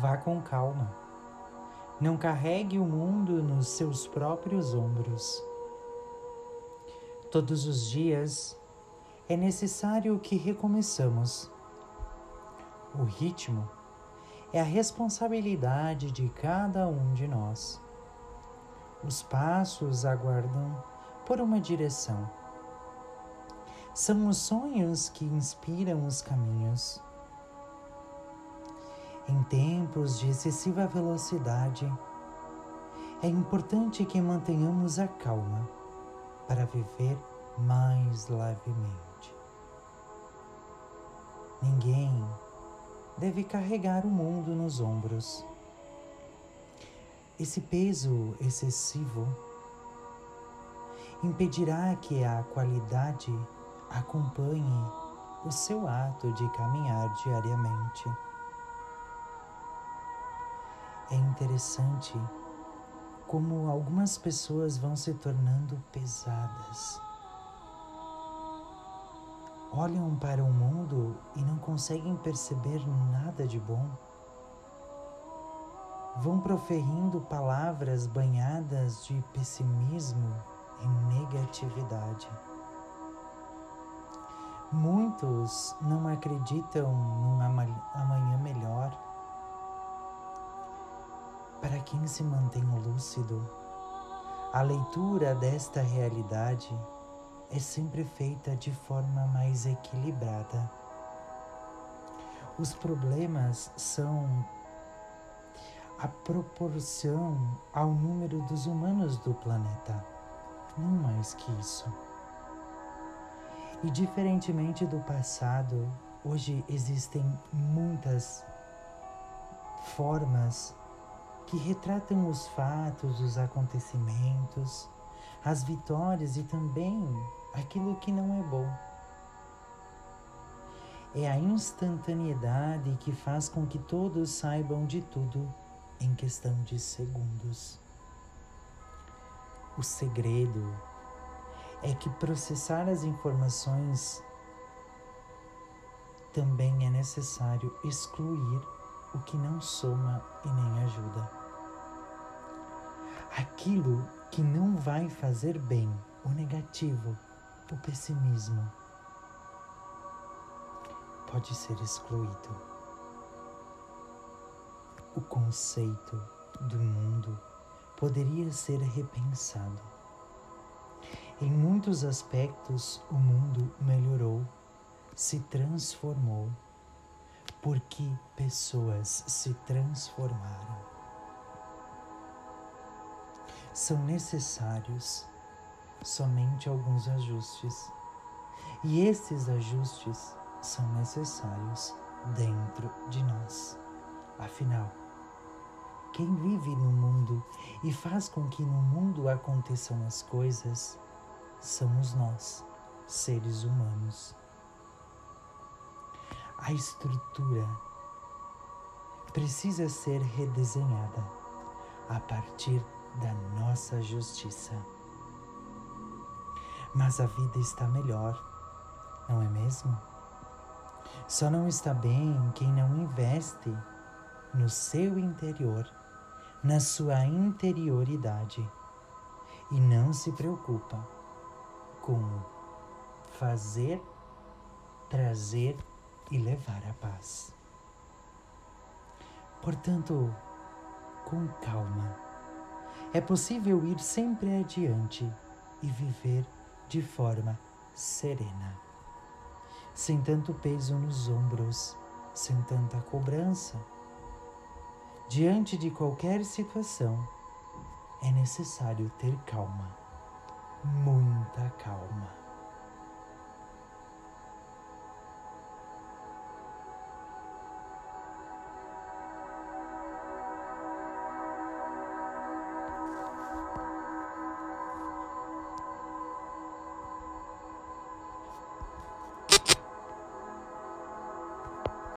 Vá com calma. Não carregue o mundo nos seus próprios ombros. Todos os dias é necessário que recomeçamos. O ritmo é a responsabilidade de cada um de nós. Os passos aguardam por uma direção. São os sonhos que inspiram os caminhos. Em tempos de excessiva velocidade, é importante que mantenhamos a calma para viver mais levemente. Ninguém deve carregar o mundo nos ombros. Esse peso excessivo impedirá que a qualidade acompanhe o seu ato de caminhar diariamente. É interessante como algumas pessoas vão se tornando pesadas. Olham para o mundo e não conseguem perceber nada de bom. Vão proferindo palavras banhadas de pessimismo e negatividade. Muitos não acreditam num amanhã melhor para quem se mantém lúcido, a leitura desta realidade é sempre feita de forma mais equilibrada. Os problemas são a proporção ao número dos humanos do planeta, não mais que isso. E diferentemente do passado, hoje existem muitas formas que retratam os fatos, os acontecimentos, as vitórias e também aquilo que não é bom. É a instantaneidade que faz com que todos saibam de tudo em questão de segundos. O segredo é que processar as informações também é necessário excluir o que não soma e nem ajuda aquilo que não vai fazer bem, o negativo, o pessimismo, pode ser excluído. O conceito do mundo poderia ser repensado. Em muitos aspectos, o mundo melhorou, se transformou, porque pessoas se transformaram são necessários somente alguns ajustes. E esses ajustes são necessários dentro de nós. Afinal, quem vive no mundo e faz com que no mundo aconteçam as coisas somos nós, seres humanos. A estrutura precisa ser redesenhada a partir da nossa justiça. Mas a vida está melhor, não é mesmo? Só não está bem quem não investe no seu interior, na sua interioridade e não se preocupa com fazer, trazer e levar a paz. Portanto, com calma é possível ir sempre adiante e viver de forma serena, sem tanto peso nos ombros, sem tanta cobrança. Diante de qualquer situação, é necessário ter calma, muita calma.